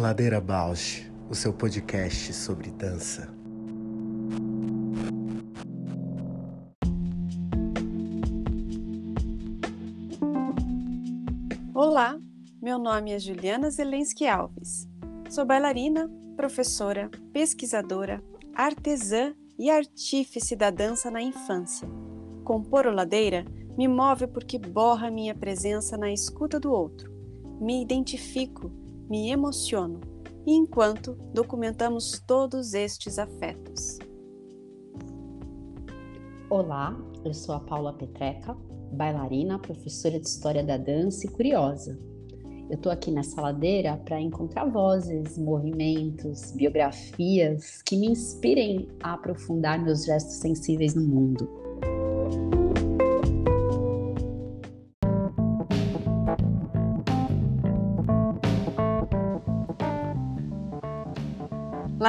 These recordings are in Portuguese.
Ladeira Bausch, o seu podcast sobre dança. Olá, meu nome é Juliana Zelensky Alves. Sou bailarina, professora, pesquisadora, artesã e artífice da dança na infância. Compor o Ladeira me move porque borra minha presença na escuta do outro. Me identifico, me emociono, enquanto documentamos todos estes afetos. Olá, eu sou a Paula Petreca, bailarina, professora de História da Dança e curiosa. Eu estou aqui nessa ladeira para encontrar vozes, movimentos, biografias que me inspirem a aprofundar meus gestos sensíveis no mundo.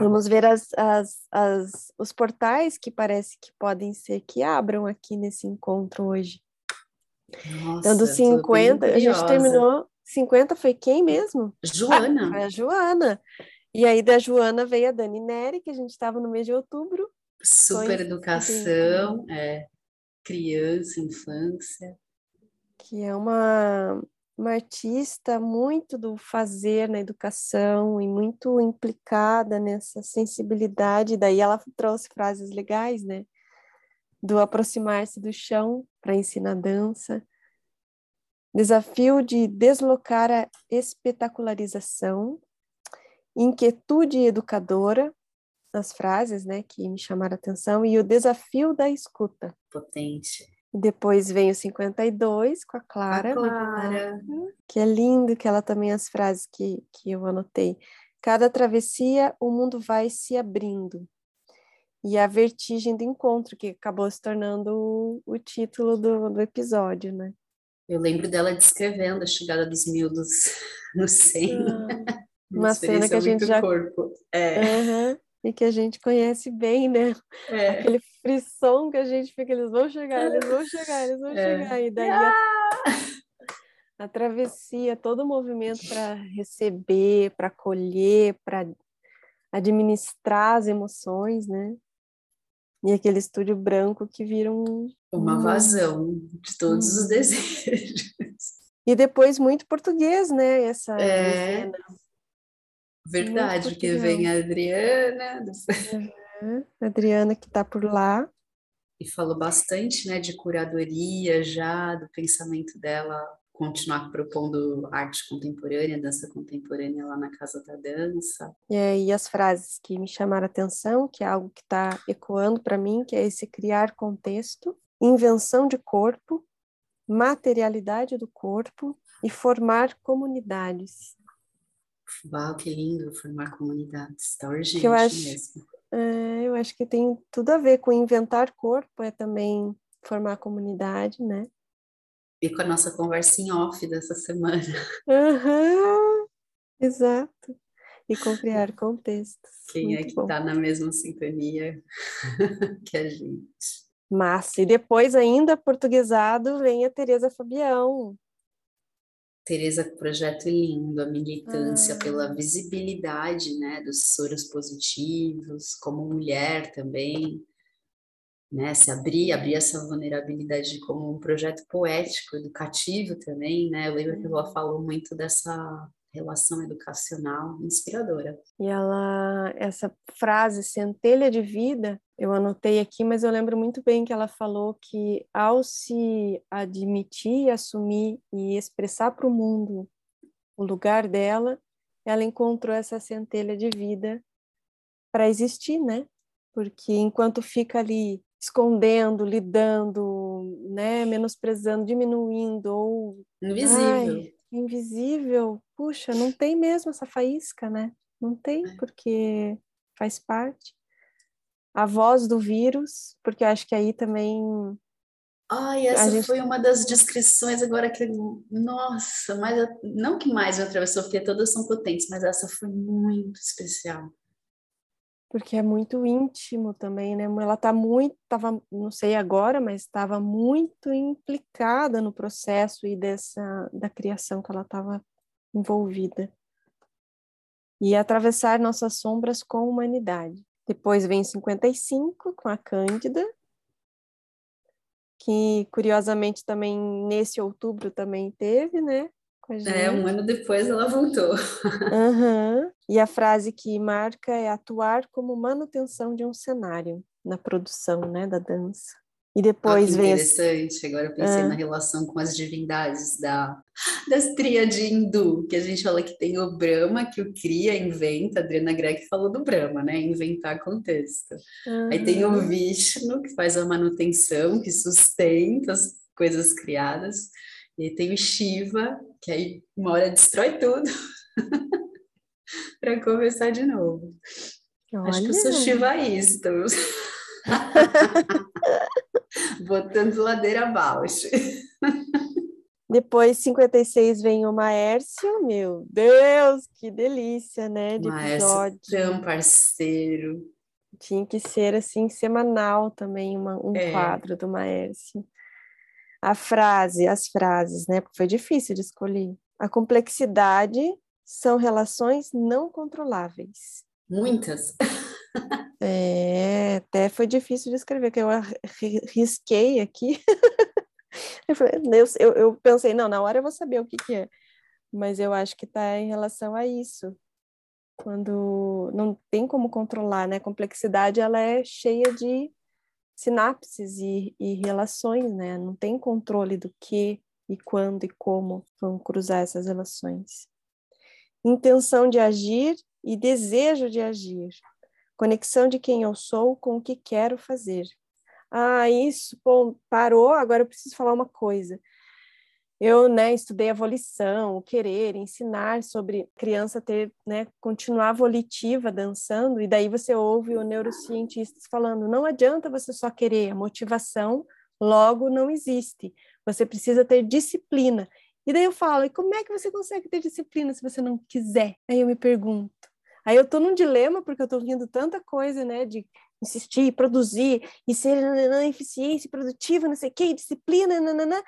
Vamos ver as, as, as, os portais que parece que podem ser que abram aqui nesse encontro hoje. Nossa, então, dos 50, a gente terminou. 50 foi quem mesmo? Joana. Ah, foi a Joana. E aí da Joana veio a Dani Neri, que a gente estava no mês de outubro. Super educação, é, criança, infância. Que é uma, uma artista muito do fazer na educação e muito implicada nessa sensibilidade. Daí ela trouxe frases legais, né? Do aproximar-se do chão para ensinar dança. Desafio de deslocar a espetacularização. Inquietude educadora, as frases, né, que me chamaram a atenção, e o desafio da escuta. Potente. Depois vem o 52 com a Clara. A Clara. Que é lindo, que ela também as frases que, que eu anotei. Cada travessia, o mundo vai se abrindo. E a vertigem do encontro, que acabou se tornando o, o título do, do episódio, né? Eu lembro dela descrevendo a chegada dos miúdos no 100. Ah, uma cena que a gente já... Corpo. É. Uhum e que a gente conhece bem, né? É. Aquele frisson que a gente fica, eles vão chegar, eles vão chegar, eles vão é. chegar. E daí a, a travessia, todo o movimento para receber, para acolher, para administrar as emoções, né? E aquele estúdio branco que vira um... Uma vazão de todos os desejos. E depois muito português, né? Essa é. Cena. Verdade, porque vem a Adriana. Uhum. Adriana que está por lá. E falou bastante né, de curadoria já, do pensamento dela, continuar propondo arte contemporânea, dança contemporânea lá na Casa da Dança. E aí as frases que me chamaram a atenção, que é algo que está ecoando para mim, que é esse criar contexto, invenção de corpo, materialidade do corpo e formar comunidades. Uau, que lindo formar comunidades, está urgente que eu acho, mesmo. É, eu acho que tem tudo a ver com inventar corpo, é também formar comunidade, né? E com a nossa conversa em off dessa semana. Uhum, exato. E com criar contextos. Quem Muito é que está na mesma sintonia que a gente? Massa. E depois, ainda portuguesado, vem a Tereza Fabião. Tereza, projeto lindo, a militância ah. pela visibilidade né, dos soros positivos, como mulher também, né, se abrir, abrir essa vulnerabilidade como um projeto poético, educativo também, né, eu lembro que ela falou muito dessa relação educacional inspiradora. E ela, essa frase, centelha de vida, eu anotei aqui, mas eu lembro muito bem que ela falou que ao se admitir, assumir e expressar para o mundo o lugar dela, ela encontrou essa centelha de vida para existir, né? Porque enquanto fica ali escondendo, lidando, né, menosprezando, diminuindo ou invisível. Ai, invisível, puxa, não tem mesmo essa faísca, né? Não tem, é. porque faz parte. A voz do vírus, porque acho que aí também. Ai, essa gente... foi uma das descrições agora que. Nossa, mas não que mais me atravessou, porque todas são potentes, mas essa foi muito especial porque é muito íntimo também, né? Ela tá muito, tava, não sei agora, mas estava muito implicada no processo e dessa da criação que ela estava envolvida. E atravessar nossas sombras com humanidade. Depois vem 55 com a Cândida, que curiosamente também nesse outubro também teve, né? É, um ano depois ela voltou. Uhum. E a frase que marca é atuar como manutenção de um cenário na produção, né, da dança. E depois ah. Interessante. Agora eu pensei ah. na relação com as divindades da, das tríades hindu, que a gente fala que tem o Brahma, que o cria, inventa. A Adriana Gregg falou do Brahma, né? Inventar contexto. Aí tem o Vishnu, que faz a manutenção, que sustenta as coisas criadas. E tem o Shiva, que aí uma hora destrói tudo para começar de novo. Olha. Acho que eu sou shivaísta. Botando ladeira abaixo. Depois, 56, vem o Maércio. Meu Deus, que delícia, né? De Maércio, tão parceiro. Tinha que ser, assim, semanal também, uma, um é. quadro do Maércio a frase, as frases, né? Porque foi difícil de escolher. A complexidade são relações não controláveis. Muitas. É, até foi difícil de escrever, que eu risquei aqui. eu, falei, eu, eu, pensei, não, na hora eu vou saber o que, que é. Mas eu acho que está em relação a isso. Quando não tem como controlar, né? A complexidade, ela é cheia de sinapses e, e relações, né? Não tem controle do que e quando e como vão cruzar essas relações. Intenção de agir e desejo de agir. Conexão de quem eu sou com o que quero fazer. Ah, isso, bom, parou, agora eu preciso falar uma coisa eu né, estudei a volição, o querer, ensinar sobre criança ter, né, continuar volitiva dançando, e daí você ouve o neurocientistas falando, não adianta você só querer, a motivação logo não existe, você precisa ter disciplina. E daí eu falo, e como é que você consegue ter disciplina se você não quiser? Aí eu me pergunto. Aí eu tô num dilema, porque eu tô ouvindo tanta coisa, né, de insistir, produzir, e ser eficiência, produtiva, não sei o que, disciplina, nananã,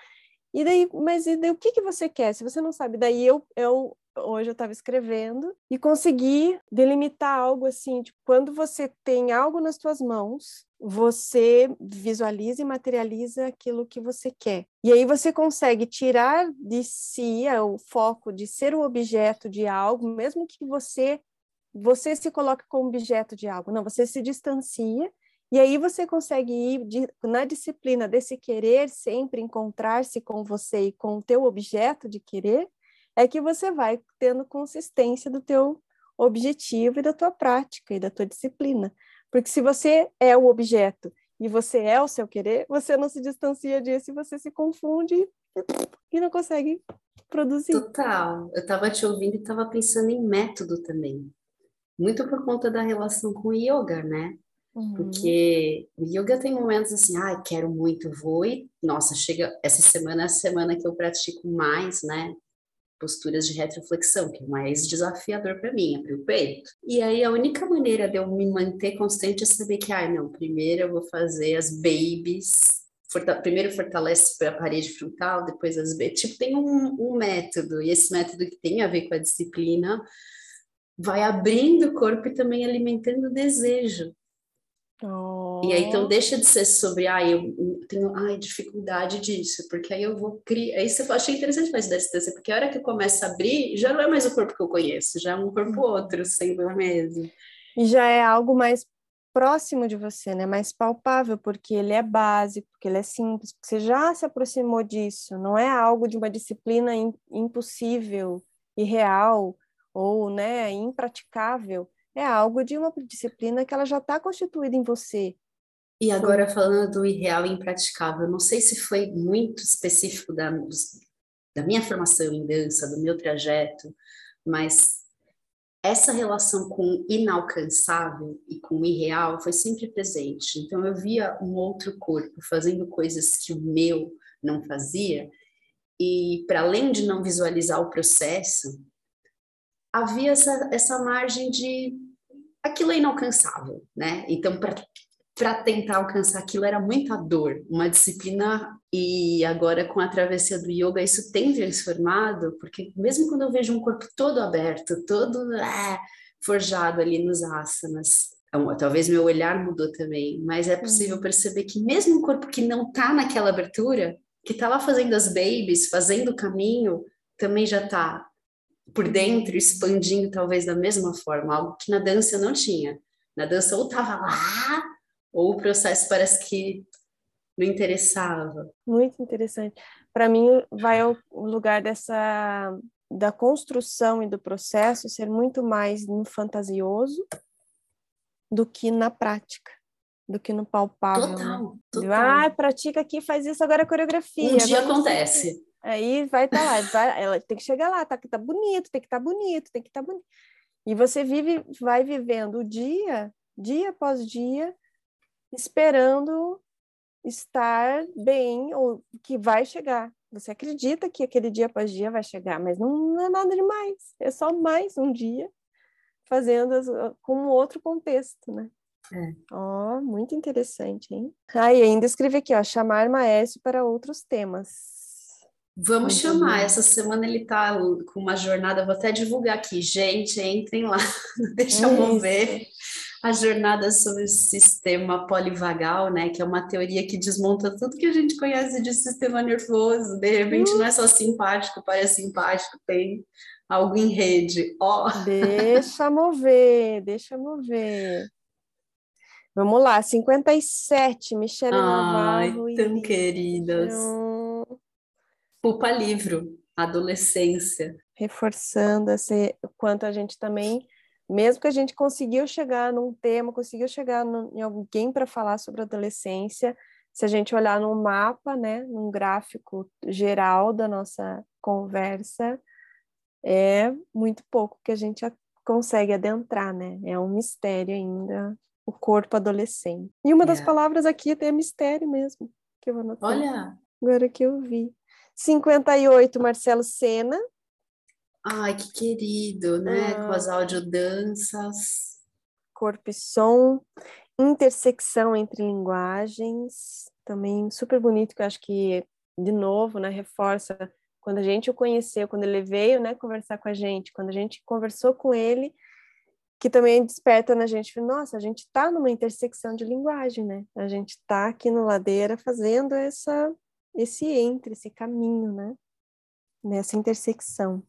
e daí, mas e daí, o que, que você quer? Se você não sabe, daí eu, eu hoje eu estava escrevendo e consegui delimitar algo assim, tipo, quando você tem algo nas suas mãos, você visualiza e materializa aquilo que você quer. E aí você consegue tirar de si o foco de ser o objeto de algo, mesmo que você você se coloque como objeto de algo. Não, você se distancia e aí você consegue ir de, na disciplina desse querer sempre encontrar-se com você e com o teu objeto de querer, é que você vai tendo consistência do teu objetivo e da tua prática e da tua disciplina. Porque se você é o objeto e você é o seu querer, você não se distancia disso e você se confunde e não consegue produzir. Total. Eu estava te ouvindo e estava pensando em método também. Muito por conta da relação com o yoga, né? Uhum. Porque o yoga tem momentos assim, ai, ah, quero muito, vou e, nossa, chega, essa semana é a semana que eu pratico mais, né? Posturas de retroflexão, que é mais desafiador para mim, abrir o peito. E aí a única maneira de eu me manter constante é saber que, ai, ah, não, primeiro eu vou fazer as babies, forta, primeiro fortalece a parede frontal, depois as babies. Tipo, tem um, um método, e esse método que tem a ver com a disciplina vai abrindo o corpo e também alimentando o desejo. Oh. E aí, então, deixa de ser sobre, ah, eu tenho ai, dificuldade disso, porque aí eu vou criar. Aí você achei interessante mais da distância, porque a hora que eu começo a abrir, já não é mais o corpo que eu conheço, já é um corpo uhum. outro, sendo o mesmo. E já é algo mais próximo de você, né? Mais palpável, porque ele é básico, porque ele é simples, porque você já se aproximou disso, não é algo de uma disciplina impossível, irreal ou, né, impraticável é algo de uma disciplina que ela já está constituída em você. E agora falando do irreal e impraticável, não sei se foi muito específico da, da minha formação em dança, do meu trajeto, mas essa relação com o inalcançável e com o irreal foi sempre presente. Então eu via um outro corpo fazendo coisas que o meu não fazia, e para além de não visualizar o processo, havia essa, essa margem de aquilo é inalcançável, né? Então, para tentar alcançar aquilo era muita dor, uma disciplina e agora com a travessia do yoga isso tem transformado, porque mesmo quando eu vejo um corpo todo aberto, todo é, forjado ali nos asanas, então, talvez meu olhar mudou também, mas é possível uhum. perceber que mesmo um corpo que não está naquela abertura, que está lá fazendo as babies, fazendo o caminho, também já está por dentro, expandindo talvez da mesma forma, algo que na dança eu não tinha. Na dança ou estava lá, ou o processo parece que não interessava. Muito interessante. Para mim, vai ao lugar dessa da construção e do processo ser muito mais no fantasioso do que na prática, do que no palpável. Né? Total, né? total. Ah, pratica aqui, faz isso agora a coreografia. Um dia acontece. Aí vai estar tá lá, vai, ela tem que chegar lá, tá que tá bonito, tem que estar tá bonito, tem que estar tá bonito. E você vive, vai vivendo o dia, dia após dia, esperando estar bem ou que vai chegar. Você acredita que aquele dia após dia vai chegar, mas não, não é nada demais. É só mais um dia fazendo as, com um outro contexto, né? É. Ó, oh, muito interessante, hein? Ah, e ainda escrevi aqui, ó, chamar maestro para outros temas. Vamos chamar. Essa semana ele está com uma jornada, vou até divulgar aqui. Gente, entrem lá, deixa eu mover a jornada sobre o sistema polivagal, né? Que é uma teoria que desmonta tudo que a gente conhece de sistema nervoso. De repente, não é só simpático, parece simpático, tem algo em rede. Ó. Oh. Deixa mover, deixa mover. Vamos lá, 57, Michelle Ai, Navarro. tão queridas. Pupa Livro, adolescência. Reforçando esse, o quanto a gente também, mesmo que a gente conseguiu chegar num tema, conseguiu chegar no, em alguém para falar sobre adolescência, se a gente olhar no mapa, né, num gráfico geral da nossa conversa, é muito pouco que a gente consegue adentrar, né? É um mistério ainda o corpo adolescente. E uma das é. palavras aqui é mistério mesmo, que eu anotei. Olha! Agora que eu vi. 58, Marcelo Sena. Ai, que querido, né? Ah. Com as audiodanças. Corpo e som. Intersecção entre linguagens. Também super bonito, que eu acho que, de novo, né, reforça quando a gente o conheceu, quando ele veio, né, conversar com a gente, quando a gente conversou com ele, que também desperta na gente, nossa, a gente está numa intersecção de linguagem, né? A gente está aqui no Ladeira fazendo essa esse entre, esse caminho, né? Nessa intersecção.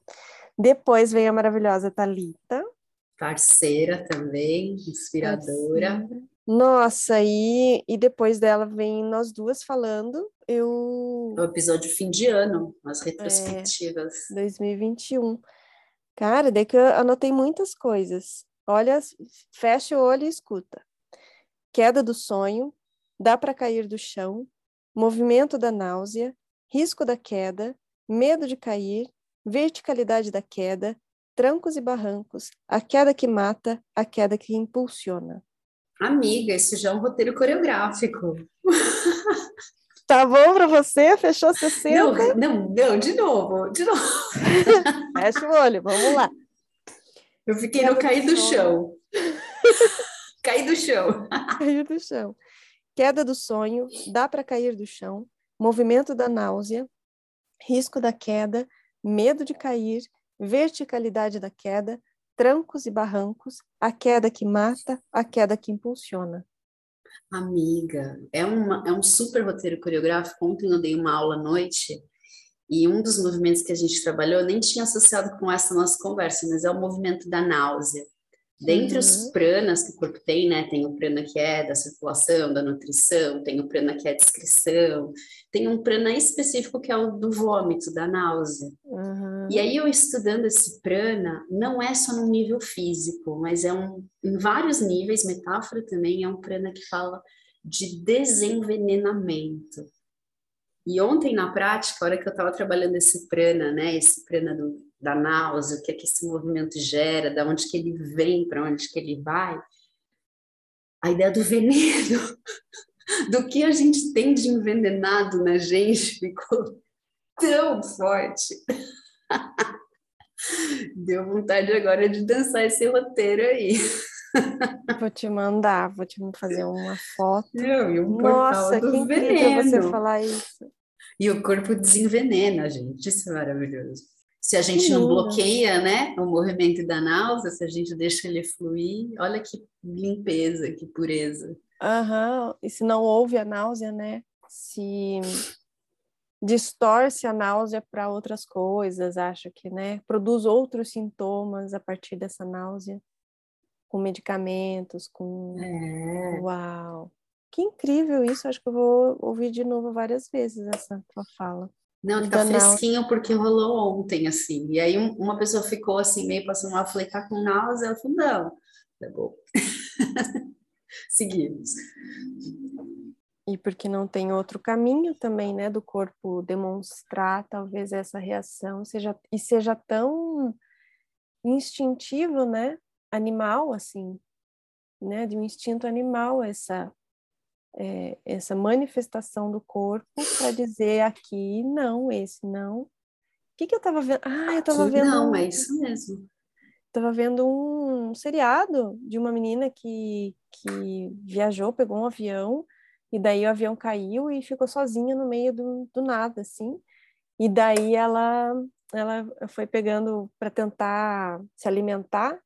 Depois vem a maravilhosa Talita. Parceira também, inspiradora. Parceira. Nossa, e, e depois dela vem nós duas falando. Eu. O episódio fim de ano, as retrospectivas. É, 2021. Cara, daí que eu anotei muitas coisas. Olha, fecha o olho e escuta. Queda do sonho, dá para cair do chão, movimento da náusea, risco da queda, medo de cair, verticalidade da queda, trancos e barrancos, a queda que mata, a queda que impulsiona. Amiga, isso já é um roteiro coreográfico. Tá bom para você? Fechou 60? Não, não, não, de novo, de novo. Fecha o olho, vamos lá. Eu fiquei no cair do chão. Cair do chão. Cair do chão queda do sonho, dá para cair do chão, movimento da náusea, risco da queda, medo de cair, verticalidade da queda, trancos e barrancos, a queda que mata, a queda que impulsiona. Amiga, é, uma, é um super roteiro coreográfico. Ontem eu dei uma aula à noite e um dos movimentos que a gente trabalhou eu nem tinha associado com essa nossa conversa, mas é o movimento da náusea. Dentre uhum. os pranas que o corpo tem, né, tem o prana que é da circulação, da nutrição, tem o prana que é discrição, tem um prana específico que é o do vômito, da náusea. Uhum. E aí eu estudando esse prana, não é só no nível físico, mas é um em vários níveis, metáfora também, é um prana que fala de desenvenenamento. E ontem, na prática, a hora que eu estava trabalhando esse prana, né, esse prana do, da náusea, o que é que esse movimento gera, da onde que ele vem, para onde que ele vai, a ideia do veneno, do que a gente tem de envenenado na gente, ficou tão forte. Deu vontade agora de dançar esse roteiro aí. Vou te mandar, vou te fazer uma foto. Meu, e um Nossa, que veneno. você falar isso. E o corpo desenvenena, gente. Isso é maravilhoso. Se a gente não bloqueia, né, o movimento da náusea, se a gente deixa ele fluir, olha que limpeza, que pureza. Aham, uhum. e se não houve a náusea, né? Se distorce a náusea para outras coisas, acho que, né? Produz outros sintomas a partir dessa náusea, com medicamentos, com. É. Uau! Que incrível isso, acho que eu vou ouvir de novo várias vezes essa tua fala. Não, tá fresquinho porque rolou ontem, assim. E aí um, uma pessoa ficou assim, meio passando mal, falei, tá com náusea? Ela falou, não. Tá bom. Seguimos e porque não tem outro caminho também, né, do corpo demonstrar talvez essa reação seja e seja tão instintivo, né, animal assim, né, de um instinto animal essa é, essa manifestação do corpo para dizer aqui não, esse não. O que que eu estava vendo? Ah, eu estava vendo. Não, é isso mesmo. Estava vendo um seriado de uma menina que, que viajou, pegou um avião e daí o avião caiu e ficou sozinha no meio do, do nada, assim. E daí ela, ela foi pegando para tentar se alimentar,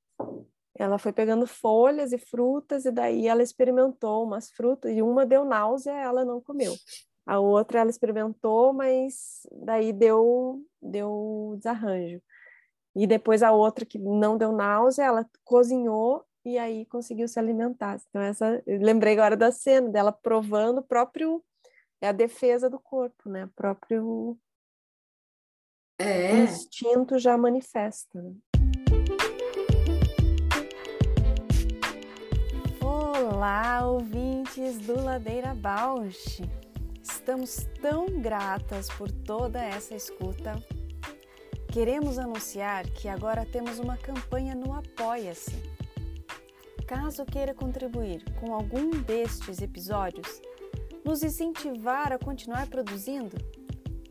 ela foi pegando folhas e frutas, e daí ela experimentou umas frutas, e uma deu náusea, ela não comeu. A outra ela experimentou, mas daí deu, deu desarranjo. E depois a outra que não deu náusea, ela cozinhou e aí conseguiu se alimentar. Então, essa, lembrei agora da cena dela provando o próprio, é a defesa do corpo, né? O próprio é. instinto já manifesta. Né? Olá, ouvintes do Ladeira Bausch! Estamos tão gratas por toda essa escuta. Queremos anunciar que agora temos uma campanha no Apoia-se Caso queira contribuir com algum destes episódios, nos incentivar a continuar produzindo,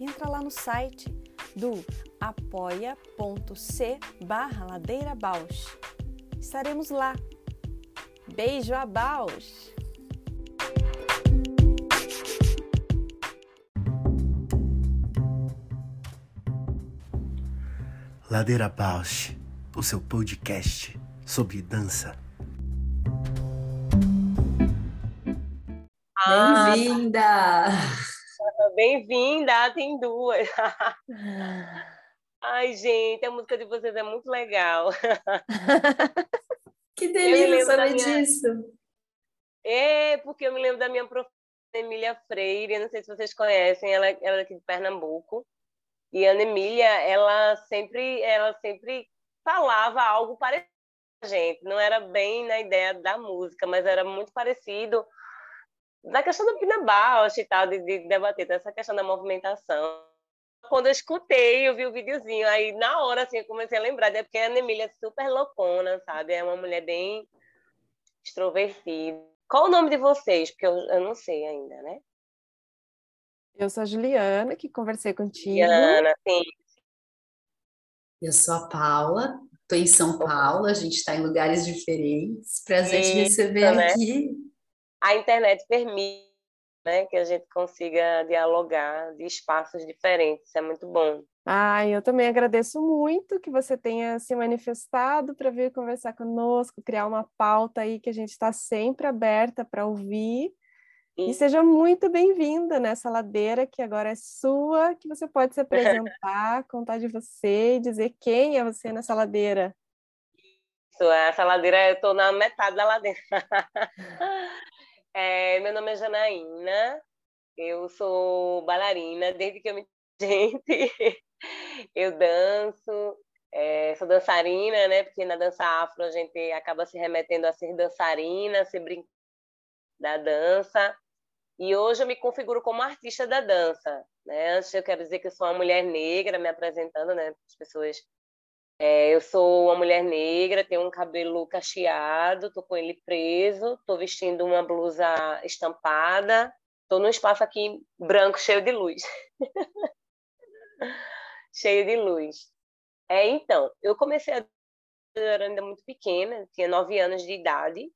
entra lá no site do apoia.c barra. Estaremos lá. Beijo a Bausch! Ladeira Bausch, o seu podcast sobre dança. Bem-vinda! Bem-vinda, tem duas. Ai, gente, a música de vocês é muito legal. Que delícia saber minha... disso. É, porque eu me lembro da minha professora Emília Freire, não sei se vocês conhecem, ela, ela é aqui de Pernambuco. E a Ana Emília, ela sempre, ela sempre falava algo parecido a gente. Não era bem na ideia da música, mas era muito parecido da questão do Pina Bausch e tal, de, de debater essa questão da movimentação. Quando eu escutei, eu vi o videozinho, aí na hora, assim, eu comecei a lembrar, é porque a Ana Emília é super loucona, sabe? É uma mulher bem extrovertida. Qual o nome de vocês? Porque eu, eu não sei ainda, né? Eu sou a Juliana, que conversei contigo. Juliana, sim. Eu sou a Paula, estou em São Paulo, a gente está em lugares diferentes. Prazer Isso, te receber né? aqui a internet permite né, que a gente consiga dialogar de espaços diferentes. É muito bom. Ah, eu também agradeço muito que você tenha se manifestado para vir conversar conosco, criar uma pauta aí que a gente está sempre aberta para ouvir. E seja muito bem-vinda nessa ladeira que agora é sua, que você pode se apresentar, contar de você e dizer quem é você nessa ladeira. Isso, essa ladeira, eu estou na metade da ladeira. É, meu nome é Janaína, eu sou bailarina desde que eu me gente. eu danço, é, sou dançarina, né? Porque na dança afro a gente acaba se remetendo a ser dançarina, ser brincar da dança. E hoje eu me configuro como artista da dança. Né? Antes eu quero dizer que eu sou uma mulher negra, me apresentando, né? As pessoas. É, eu sou uma mulher negra, tenho um cabelo cacheado, estou com ele preso, estou vestindo uma blusa estampada, estou num espaço aqui branco cheio de luz. cheio de luz. É, então, eu comecei a eu era ainda muito pequena, tinha nove anos de idade,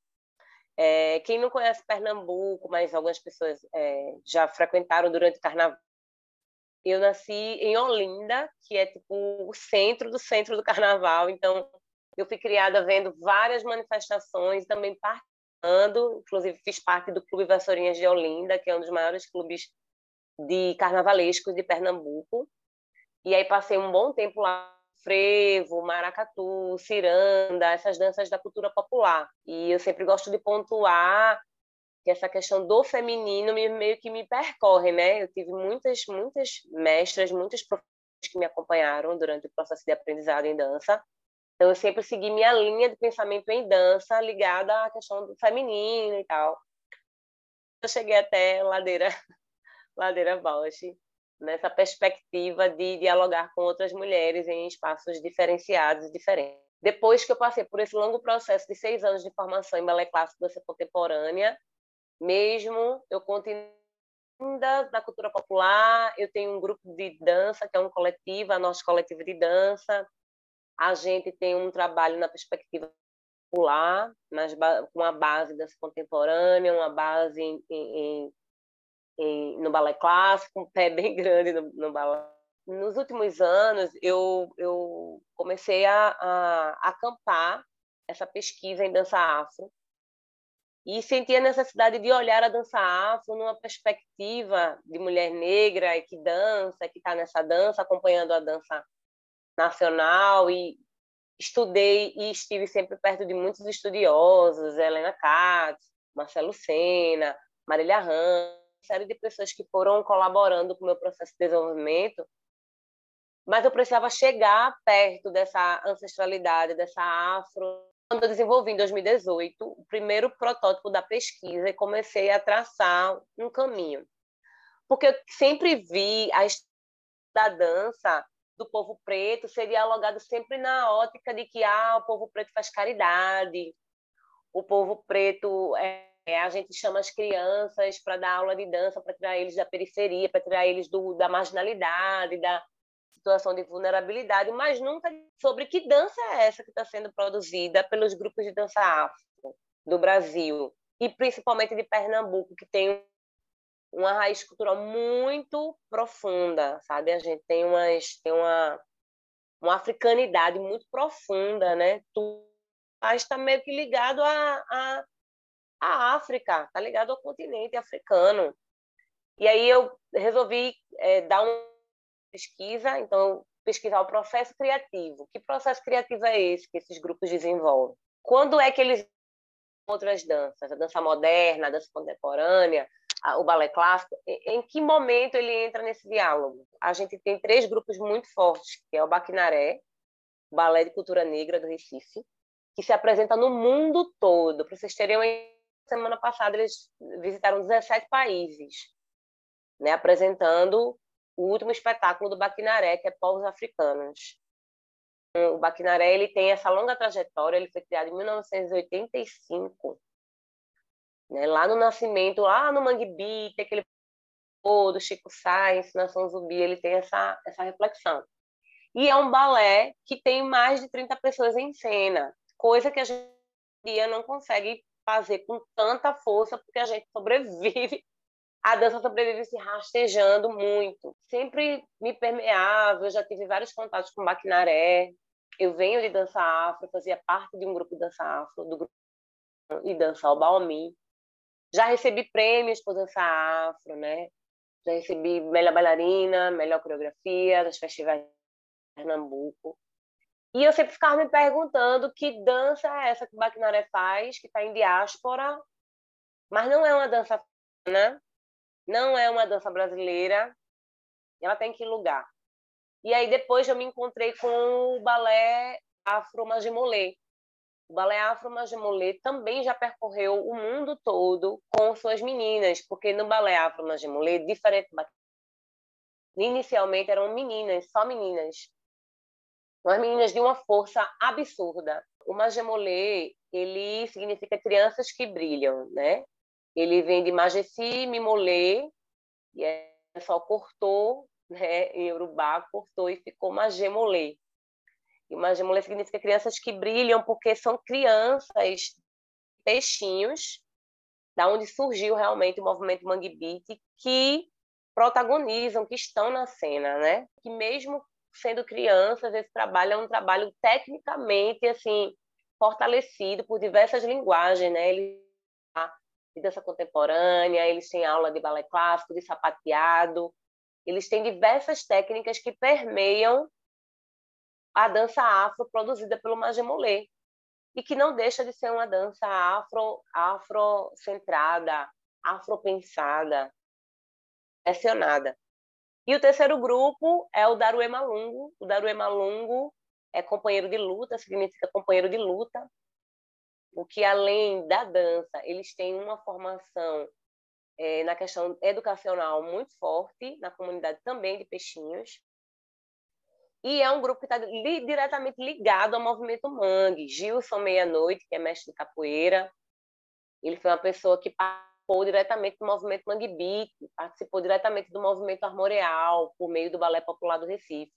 é, quem não conhece Pernambuco, mas algumas pessoas é, já frequentaram durante o carnaval. Eu nasci em Olinda, que é tipo o centro do centro do carnaval. Então, eu fui criada vendo várias manifestações, também participando. Inclusive, fiz parte do Clube Vassourinhas de Olinda, que é um dos maiores clubes de carnavalescos de Pernambuco. E aí passei um bom tempo lá frevo, maracatu, ciranda, essas danças da cultura popular. E eu sempre gosto de pontuar que essa questão do feminino me, meio que me percorre, né? Eu tive muitas, muitas mestras, muitas professoras que me acompanharam durante o processo de aprendizado em dança. Então, eu sempre segui minha linha de pensamento em dança ligada à questão do feminino e tal. Eu cheguei até Ladeira, Ladeira Bausch, nessa perspectiva de dialogar com outras mulheres em espaços diferenciados e diferentes. Depois que eu passei por esse longo processo de seis anos de formação em balé clássico dança contemporânea, mesmo eu continuo na cultura popular, eu tenho um grupo de dança, que é um coletivo, a nossa coletiva de dança. A gente tem um trabalho na perspectiva popular, mas com a base dança contemporânea, uma base em, em, em, no balé clássico, um pé bem grande no, no balé. Nos últimos anos, eu, eu comecei a, a, acampar essa pesquisa em dança afro e senti a necessidade de olhar a dança afro numa perspectiva de mulher negra que dança, que está nessa dança, acompanhando a dança nacional e estudei e estive sempre perto de muitos estudiosos, Helena Katz, Marcelo Sena, Marília Ramos, série de pessoas que foram colaborando com o meu processo de desenvolvimento, mas eu precisava chegar perto dessa ancestralidade, dessa afro. Quando eu desenvolvi em 2018 o primeiro protótipo da pesquisa e comecei a traçar um caminho. Porque eu sempre vi a da dança do povo preto ser dialogado sempre na ótica de que ah, o povo preto faz caridade, o povo preto é é, a gente chama as crianças para dar aula de dança, para tirar eles da periferia, para tirar eles do, da marginalidade, da situação de vulnerabilidade, mas nunca sobre que dança é essa que está sendo produzida pelos grupos de dança afro do Brasil e principalmente de Pernambuco, que tem uma raiz cultural muito profunda, sabe? A gente tem umas tem uma uma africanidade muito profunda, né? Tu está meio que ligado a, a a África, tá ligado ao continente africano. E aí eu resolvi é, dar uma pesquisa, então pesquisar o processo criativo. Que processo criativo é esse que esses grupos desenvolvem? Quando é que eles outras danças, a dança moderna, a dança contemporânea, o balé clássico, em que momento ele entra nesse diálogo? A gente tem três grupos muito fortes, que é o Baquinaré, o Balé de Cultura Negra do Recife, que se apresenta no mundo todo. Para vocês terem uma semana passada eles visitaram 17 países, né, apresentando o último espetáculo do Baquinaré, que é Povos Africanos. O Baquinaré ele tem essa longa trajetória, ele foi criado em 1985, né, lá no Nascimento, lá no Mangue tem aquele do Chico Sainz, Nação Zumbi, ele tem essa, essa reflexão. E é um balé que tem mais de 30 pessoas em cena, coisa que a gente não consegue fazer com tanta força, porque a gente sobrevive, a dança sobrevive se rastejando muito. Sempre me permeava, eu já tive vários contatos com Baquinaré, eu venho de dança afro, fazia parte de um grupo de dança afro, do grupo e dança ao Baomi. Já recebi prêmios por dança afro, né? Já recebi melhor bailarina, melhor coreografia dos festivais de Pernambuco. E eu sempre ficava me perguntando que dança é essa que o Baquinaré faz, que está em diáspora, mas não é uma dança né? Não é uma dança brasileira, ela tem que lugar. E aí depois eu me encontrei com o balé Afro Magimolê, o balé Afro Majemolê também já percorreu o mundo todo com suas meninas, porque no balé Afro Majemolê, diferente inicialmente eram meninas, só meninas. Umas meninas de uma força absurda. O Majemolê, ele significa crianças que brilham, né? Ele vem de Majesi Mimolê, e é só cortou, né, em Urubá, cortou e ficou Majemolê. E Majemolê significa crianças que brilham, porque são crianças, peixinhos, da onde surgiu realmente o movimento Mangue Beat, que protagonizam, que estão na cena, né? Que mesmo sendo crianças, esse trabalho é um trabalho tecnicamente assim fortalecido por diversas linguagens, né? Ele de dança contemporânea, eles têm aula de balé clássico, de sapateado, eles têm diversas técnicas que permeiam a dança afro produzida pelo Majemolê e que não deixa de ser uma dança afro afrocentrada, afropensada, direcionada. E o terceiro grupo é o Darué Malungo. O Darué Malungo é companheiro de luta, significa companheiro de luta, o que além da dança, eles têm uma formação é, na questão educacional muito forte, na comunidade também de Peixinhos. E é um grupo que está li, diretamente ligado ao movimento Mangue. Gilson Meia-Noite, que é mestre de capoeira, ele foi uma pessoa que participou diretamente do movimento Mangue Beat, participou diretamente do movimento armoreal, por meio do Balé Popular do Recife.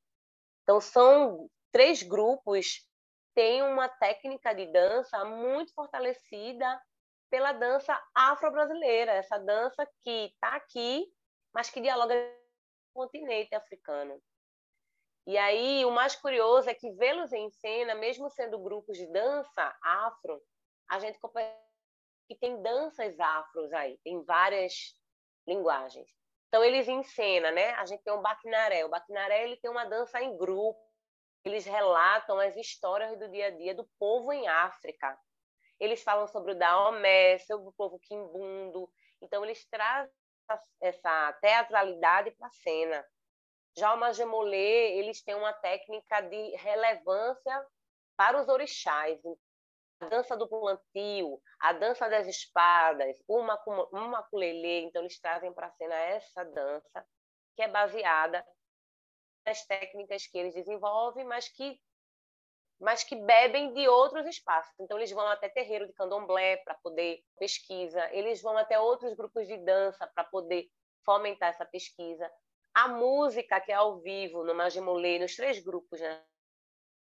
Então, são três grupos tem uma técnica de dança muito fortalecida pela dança afro-brasileira, essa dança que está aqui, mas que dialoga com o continente africano. E aí, o mais curioso é que vê-los em cena, mesmo sendo grupos de dança afro, a gente que tem danças afros aí, tem várias linguagens. Então, eles encenam, né? A gente tem o baquinaré. O baquinaré ele tem uma dança em grupo, eles relatam as histórias do dia a dia do povo em África. Eles falam sobre o Daomé, sobre o povo quimbundo. Então, eles trazem essa teatralidade para a cena. Já o Majemolê, eles têm uma técnica de relevância para os orixás. A dança do plantio, a dança das espadas, uma maculelê, então eles trazem para a cena essa dança, que é baseada das técnicas que eles desenvolvem, mas que mas que bebem de outros espaços. Então, eles vão até terreiro de candomblé para poder pesquisa, eles vão até outros grupos de dança para poder fomentar essa pesquisa. A música, que é ao vivo, no Magimolê, nos três grupos, né?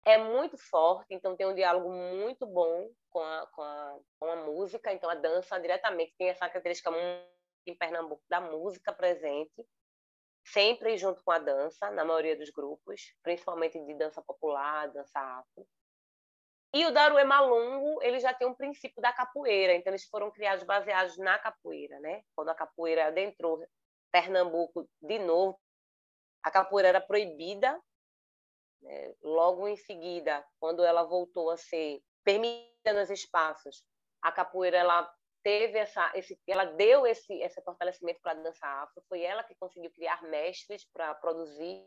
é muito forte, então tem um diálogo muito bom com a, com a, com a música. Então, a dança diretamente tem essa característica em Pernambuco da música presente sempre junto com a dança, na maioria dos grupos, principalmente de dança popular, dança afro. E o Darué Malungo, ele já tem um princípio da capoeira, então eles foram criados baseados na capoeira, né? Quando a capoeira adentrou Pernambuco de novo, a capoeira era proibida, né? logo em seguida, quando ela voltou a ser permitida nos espaços, a capoeira ela teve essa, esse, ela deu esse, esse fortalecimento para a dança afro. Foi ela que conseguiu criar mestres para produzir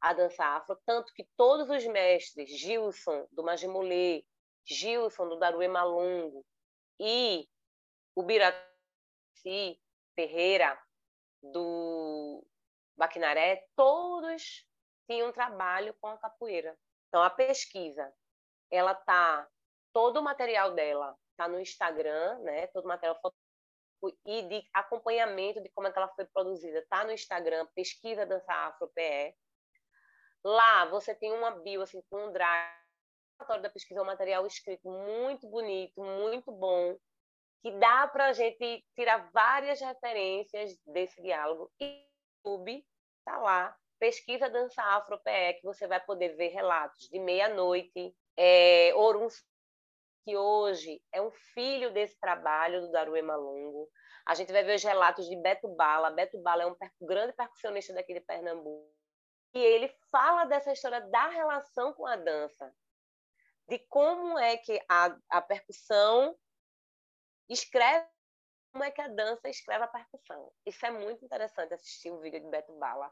a dança afro, tanto que todos os mestres, Gilson do Majimulê, Gilson do Daruê Malungo e o Biraci Ferreira do Baquinaré, todos tinham trabalho com a capoeira. Então a pesquisa, ela tá todo o material dela está no Instagram, né? Todo o material e de acompanhamento de como é que ela foi produzida. Está no Instagram, pesquisa dança afro PE. Lá você tem uma bio assim com um drive da pesquisa, um material escrito muito bonito, muito bom, que dá para a gente tirar várias referências desse diálogo. E o YouTube está lá, pesquisa dança afro PE, que você vai poder ver relatos de meia-noite, é, Orun que hoje é um filho desse trabalho do Daruê Malungo. A gente vai ver os relatos de Beto Bala. Beto Bala é um grande percussionista daqui de Pernambuco. E ele fala dessa história da relação com a dança, de como é que a, a percussão escreve, como é que a dança escreve a percussão. Isso é muito interessante assistir o vídeo de Beto Bala,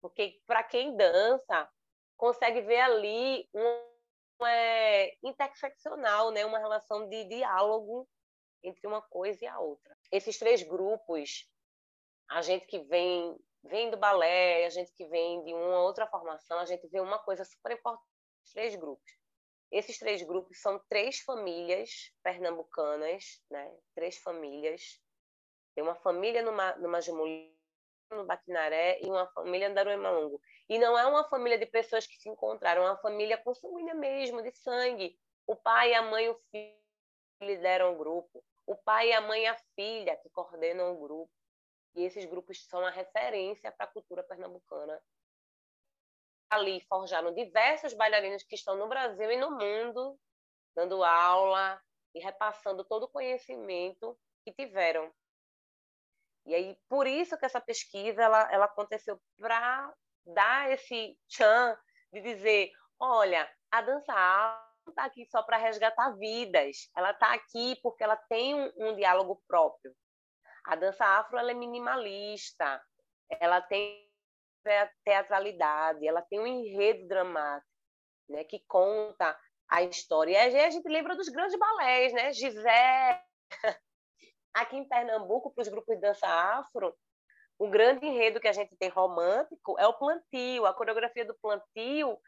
porque para quem dança, consegue ver ali um é interseccional, né? Uma relação de diálogo entre uma coisa e a outra. Esses três grupos, a gente que vem vem do balé, a gente que vem de uma outra formação, a gente vê uma coisa super importante, três grupos. Esses três grupos são três famílias pernambucanas, né? Três famílias. Tem uma família no, no Majimuli, no Baquinaré e uma família no Daruemalongo. E não é uma família de pessoas que se encontraram, é uma família consanguínea mesmo, de sangue. O pai, a mãe e o filho lideram o grupo. O pai, a mãe e a filha que coordenam o grupo. E esses grupos são a referência para a cultura pernambucana. Ali forjaram diversos bailarinos que estão no Brasil e no mundo, dando aula e repassando todo o conhecimento que tiveram. E aí, por isso que essa pesquisa ela, ela aconteceu para dar esse tchan de dizer, olha, a dança não está aqui só para resgatar vidas, ela está aqui porque ela tem um, um, diálogo próprio. A dança afro é minimalista, ela tem teatralidade, ela tem um enredo dramático, né, que conta a história. E aí a gente lembra dos grandes balés, né? Gisele. Aqui em Pernambuco, para os grupos de dança afro, o grande enredo que a gente tem romântico é o plantio, a coreografia do plantio.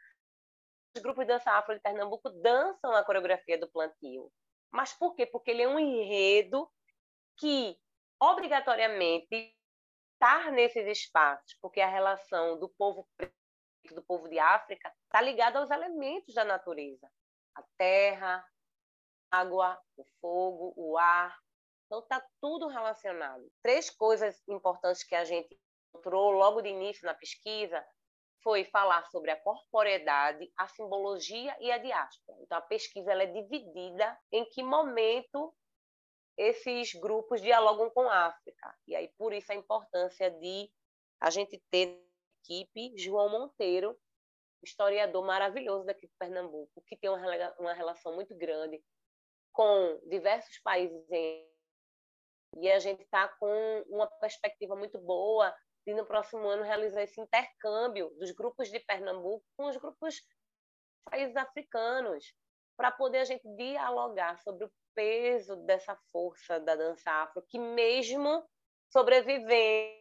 Os grupos de dança afro de Pernambuco dançam a coreografia do plantio. Mas por quê? Porque ele é um enredo que obrigatoriamente estar nesses espaços, porque a relação do povo preto, do povo de África, está ligada aos elementos da natureza: a terra, a água, o fogo, o ar, então, está tudo relacionado. Três coisas importantes que a gente encontrou logo de início na pesquisa foi falar sobre a corporeidade, a simbologia e a diáspora. Então, a pesquisa ela é dividida em que momento esses grupos dialogam com a África. E aí, por isso, a importância de a gente ter equipe João Monteiro, historiador maravilhoso daqui de Pernambuco, que tem uma relação muito grande com diversos países em e a gente está com uma perspectiva muito boa de no próximo ano realizar esse intercâmbio dos grupos de Pernambuco com os grupos países africanos, para poder a gente dialogar sobre o peso dessa força da dança afro, que mesmo sobrevivendo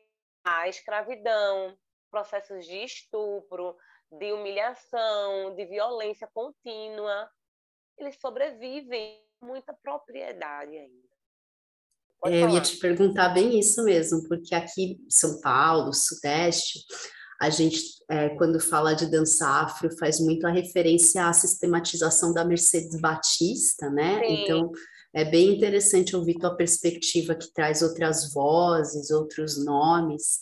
à escravidão, processos de estupro, de humilhação, de violência contínua, eles sobrevivem com muita propriedade ainda. É, eu ia te perguntar bem isso mesmo, porque aqui em São Paulo, Sudeste, a gente, é, quando fala de dança afro, faz muito a referência à sistematização da Mercedes Batista, né? Sim. Então, é bem interessante ouvir tua perspectiva que traz outras vozes, outros nomes,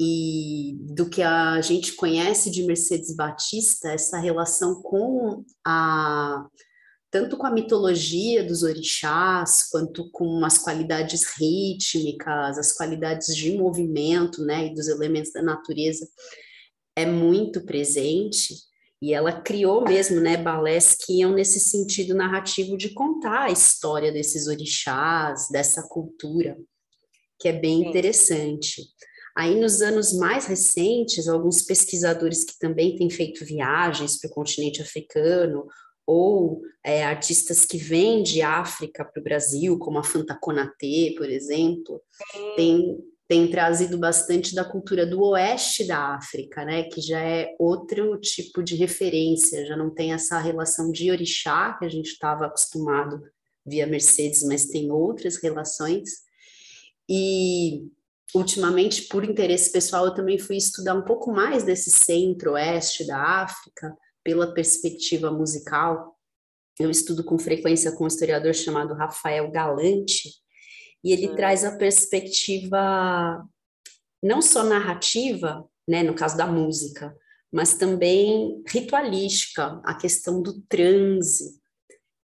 e do que a gente conhece de Mercedes Batista, essa relação com a tanto com a mitologia dos orixás, quanto com as qualidades rítmicas, as qualidades de movimento, né, e dos elementos da natureza, é muito presente. E ela criou mesmo, né, balés que iam nesse sentido narrativo de contar a história desses orixás, dessa cultura, que é bem Sim. interessante. Aí, nos anos mais recentes, alguns pesquisadores que também têm feito viagens para o continente africano ou é, artistas que vêm de África para o Brasil, como a Fanta Konatê, por exemplo, tem, tem trazido bastante da cultura do oeste da África, né, que já é outro tipo de referência, já não tem essa relação de orixá que a gente estava acostumado via Mercedes, mas tem outras relações. E ultimamente, por interesse pessoal, eu também fui estudar um pouco mais desse centro-oeste da África, pela perspectiva musical. Eu estudo com frequência com um historiador chamado Rafael Galante, e ele hum. traz a perspectiva não só narrativa, né, no caso da música, mas também ritualística, a questão do transe,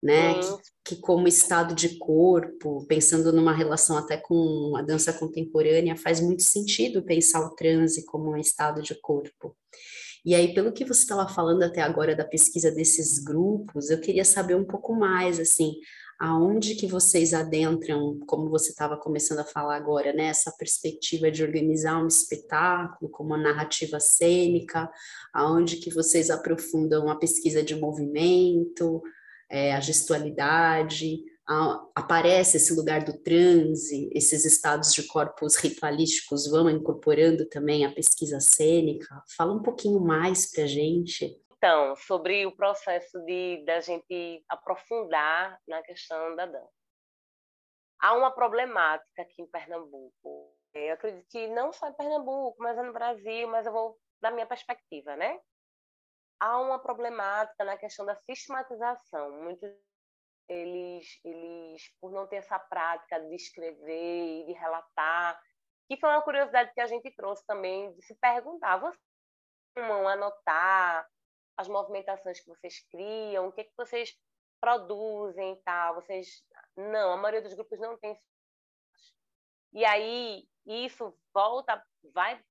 né, hum. que, que, como estado de corpo, pensando numa relação até com a dança contemporânea, faz muito sentido pensar o transe como um estado de corpo. E aí, pelo que você estava falando até agora da pesquisa desses grupos, eu queria saber um pouco mais, assim, aonde que vocês adentram, como você estava começando a falar agora, né? Essa perspectiva de organizar um espetáculo como uma narrativa cênica, aonde que vocês aprofundam a pesquisa de movimento, é, a gestualidade, aparece esse lugar do transe, esses estados de corpos ritualísticos vão incorporando também a pesquisa cênica. Fala um pouquinho mais para gente. Então, sobre o processo de da gente aprofundar na questão da dança. Há uma problemática aqui em Pernambuco. Eu acredito que não só em Pernambuco, mas no Brasil, mas eu vou da minha perspectiva, né? Há uma problemática na questão da sistematização. Muitos eles, eles por não ter essa prática de escrever e de relatar, que foi uma curiosidade que a gente trouxe também de se perguntar, vocês vão anotar as movimentações que vocês criam, o que, que vocês produzem e tal. Vocês. Não, a maioria dos grupos não tem. E aí, isso volta, vai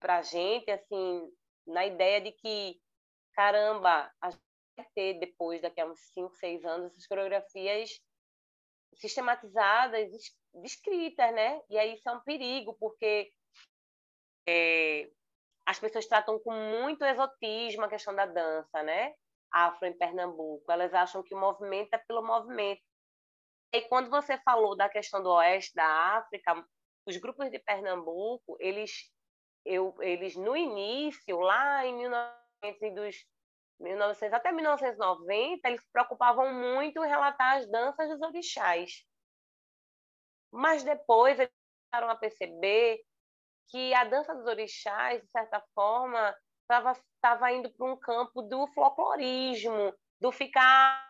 para a gente, assim, na ideia de que, caramba, a gente ter depois, daqui a uns 5, 6 anos, essas coreografias sistematizadas, descritas, né? E aí isso é um perigo, porque é, as pessoas tratam com muito exotismo a questão da dança, né? Afro em Pernambuco. Elas acham que o movimento é pelo movimento. E quando você falou da questão do oeste da África, os grupos de Pernambuco, eles, eu, eles no início, lá em 1900, 1900 até 1990, eles se preocupavam muito em relatar as danças dos orixás. Mas depois eles começaram a perceber que a dança dos orixás, de certa forma, estava indo para um campo do folclorismo, do ficar.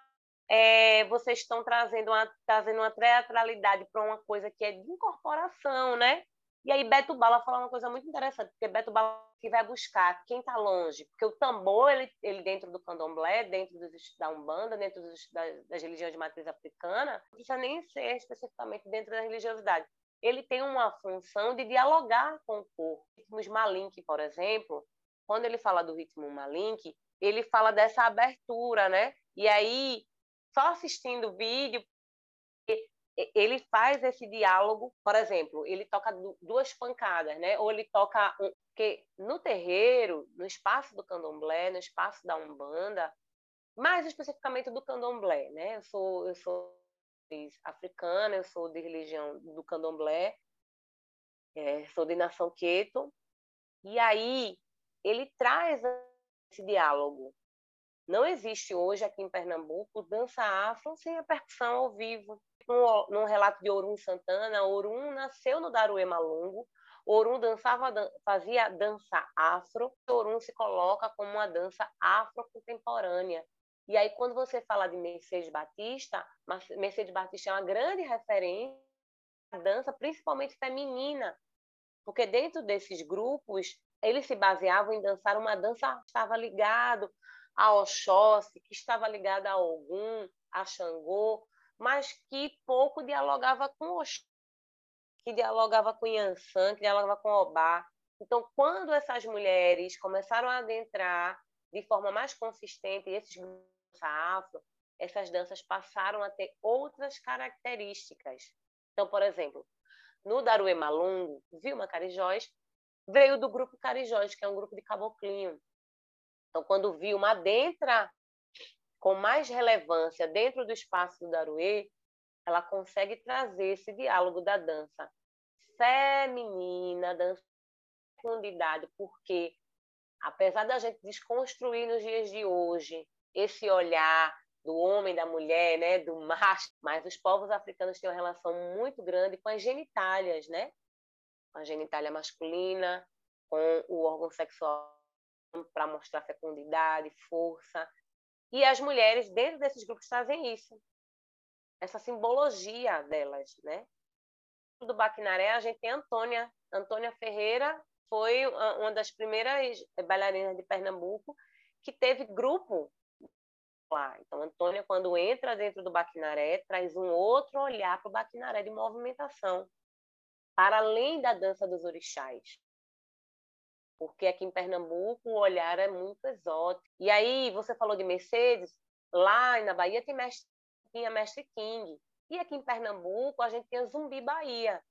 É, vocês estão trazendo uma, trazendo uma teatralidade para uma coisa que é de incorporação, né? E aí Beto Bala fala uma coisa muito interessante, porque Beto Bala que vai buscar quem está longe, porque o tambor, ele, ele dentro do candomblé, dentro dos, da Umbanda, dentro dos, das, das religiões de matriz africana, não precisa nem ser especificamente dentro da religiosidade ele tem uma função de dialogar com o corpo. Ritmos Malink, por exemplo, quando ele fala do ritmo Malink, ele fala dessa abertura, né? E aí, só assistindo o vídeo, ele faz esse diálogo, por exemplo, ele toca duas pancadas, né? Ou ele toca um, que no terreiro, no espaço do candomblé, no espaço da umbanda, mais especificamente do candomblé, né? Eu sou eu sou africana, eu sou de religião do candomblé, é, sou de nação queto, e aí ele traz esse diálogo. Não existe hoje aqui em Pernambuco dança afro sem a percussão ao vivo. Num, num relato de Orum Santana, Orum nasceu no Daruê Malungo, Orum dançava, fazia dança afro, Orum se coloca como uma dança afro-contemporânea. E aí, quando você fala de Mercedes Batista, Mercedes Batista é uma grande referência à dança, principalmente feminina, porque dentro desses grupos, eles se baseavam em dançar uma dança que estava ligado a Oxóssi, que estava ligada a Ogum, a Xangô, mas que pouco dialogava com Oxóssi, que dialogava com Yansan, que dialogava com Obá. Então, quando essas mulheres começaram a adentrar de forma mais consistente esses grupos afro, essas danças passaram a ter outras características. Então, por exemplo, no Daruê Malungo, Vilma Carijós veio do grupo Carijós, que é um grupo de caboclinho. Então, quando Vilma adentra com mais relevância dentro do espaço do Daruê, ela consegue trazer esse diálogo da dança feminina, dança de profundidade, porque apesar da gente desconstruir nos dias de hoje esse olhar do homem, da mulher, né, do macho, mas os povos africanos têm uma relação muito grande com as genitálias, né? A genitália masculina, com o órgão sexual para mostrar fecundidade, força. E as mulheres dentro desses grupos trazem isso. Essa simbologia delas, né? Do Baquinaré, a gente tem Antônia. Antônia Ferreira foi uma das primeiras bailarinas de Pernambuco que teve grupo lá. Então, Antônia, quando entra dentro do Baquinaré, traz um outro olhar para o Baquinaré de movimentação, para além da dança dos orixás. Porque aqui em Pernambuco o olhar é muito exótico. E aí, você falou de Mercedes, lá na Bahia tem mestre tinha Mestre King. E aqui em Pernambuco, a gente tinha Zumbi Bahia,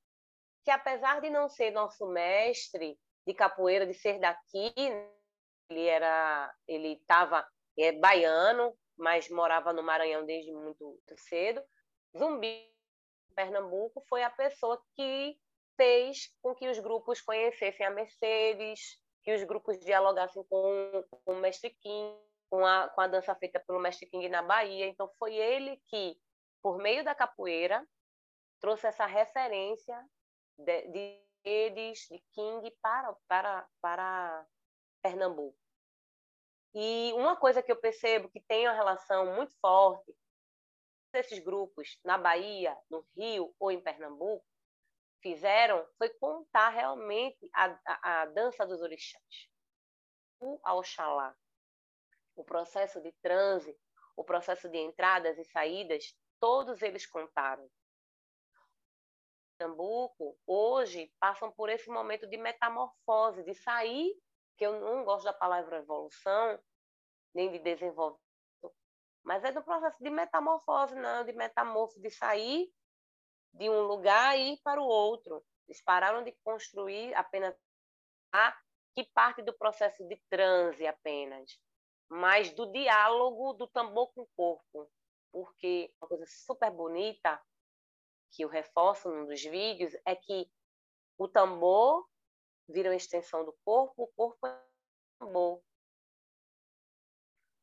que apesar de não ser nosso mestre de capoeira, de ser daqui, ele era, ele estava é, baiano, mas morava no Maranhão desde muito cedo. Zumbi, Pernambuco, foi a pessoa que fez com que os grupos conhecessem a Mercedes, que os grupos dialogassem com, com o Mestre King, com a, com a dança feita pelo Mestre King na Bahia. Então, foi ele que, por meio da capoeira, trouxe essa referência de, de eles, de King, para, para, para Pernambuco. E uma coisa que eu percebo que tem uma relação muito forte desses grupos na Bahia, no Rio ou em Pernambuco fizeram foi contar realmente a, a, a dança dos orixás. O Oxalá, o processo de transe, o processo de entradas e saídas, todos eles contaram. Pernambuco, hoje, passam por esse momento de metamorfose, de sair, que eu não gosto da palavra evolução, nem de desenvolvimento, mas é do processo de metamorfose, não, de metamorfose, de sair de um lugar e ir para o outro. Eles pararam de construir apenas a que parte do processo de transe apenas, mas do diálogo do tambor com o corpo. Porque uma coisa super bonita que eu reforço num dos vídeos é que o tambor vira uma extensão do corpo, o corpo é um tambor.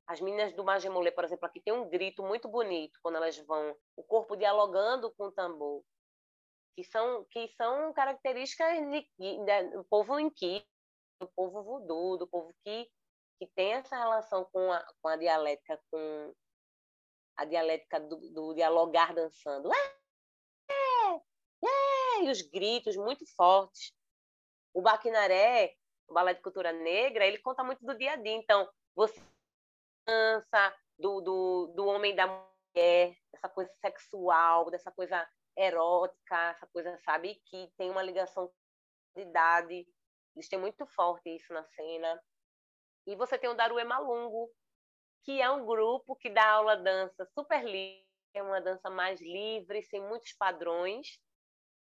As meninas do Majemolê, por exemplo, aqui tem um grito muito bonito quando elas vão, o corpo dialogando com o tambor, que são, que são características do povo inqui, do povo voodoo, do povo que, que tem essa relação com a, com a dialética, com a dialética do, do dialogar dançando. É, é, e os gritos muito fortes. O Baquinaré, o Balé de Cultura Negra, ele conta muito do dia a dia. Então, você dança, do, do, do homem da mulher, dessa coisa sexual, dessa coisa erótica, essa coisa, sabe, que tem uma ligação de idade. Eles têm muito forte isso na cena. E você tem o Darué Malungo, que é um grupo que dá aula dança super livre, é uma dança mais livre, sem muitos padrões,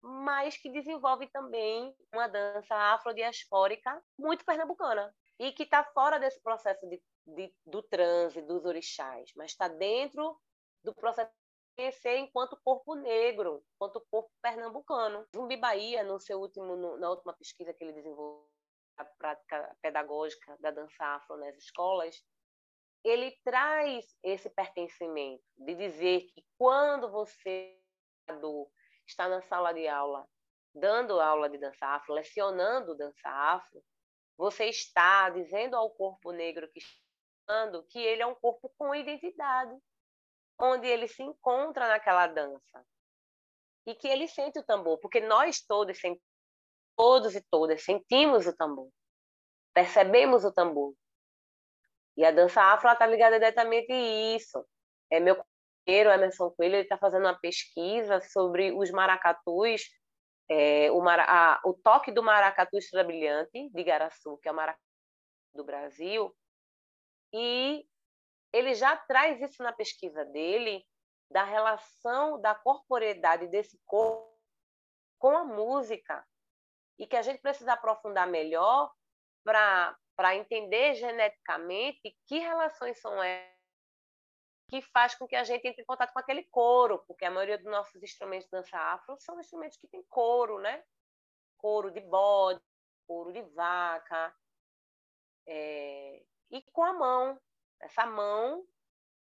mas que desenvolve também uma dança afrodiaspórica muito pernambucana e que está fora desse processo de, de, do transe, dos orixás, mas está dentro do processo de conhecer enquanto corpo negro, enquanto corpo pernambucano. Zumbi Bahia, no seu último, no, na última pesquisa que ele desenvolveu, a prática pedagógica da dança afro nas escolas, ele traz esse pertencimento de dizer que quando você está na sala de aula dando aula de dança afro, lecionando dança afro, você está dizendo ao corpo negro que está que ele é um corpo com identidade, onde ele se encontra naquela dança e que ele sente o tambor, porque nós todos todos e todas sentimos o tambor, percebemos o tambor. E a dança afro está ligada diretamente a isso. É meu companheiro, Emerson Coelho, está fazendo uma pesquisa sobre os maracatus é, o, mara, a, o toque do maracatu estrela brilhante de Garaçu, que é o maracatu do Brasil, e ele já traz isso na pesquisa dele, da relação da corporeidade desse corpo com a música, e que a gente precisa aprofundar melhor para entender geneticamente que relações são essas que faz com que a gente entre em contato com aquele couro, porque a maioria dos nossos instrumentos de dança afro são instrumentos que têm couro, né? Couro de bode, couro de vaca, é... e com a mão, essa mão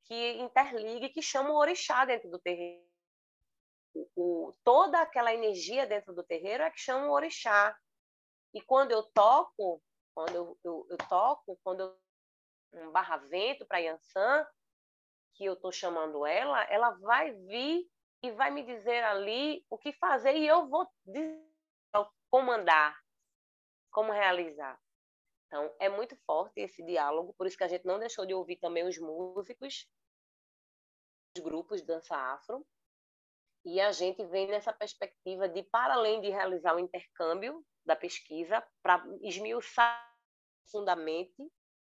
que interliga e que chama o orixá dentro do terreiro. O, toda aquela energia dentro do terreiro é que chama o orixá. E quando eu toco, quando eu, eu, eu toco, quando eu um barra-vento para Yansan, que eu estou chamando ela, ela vai vir e vai me dizer ali o que fazer e eu vou comandar como realizar. Então, é muito forte esse diálogo, por isso que a gente não deixou de ouvir também os músicos, os grupos de dança afro, e a gente vem nessa perspectiva de, para além de realizar o intercâmbio da pesquisa, para esmiuçar profundamente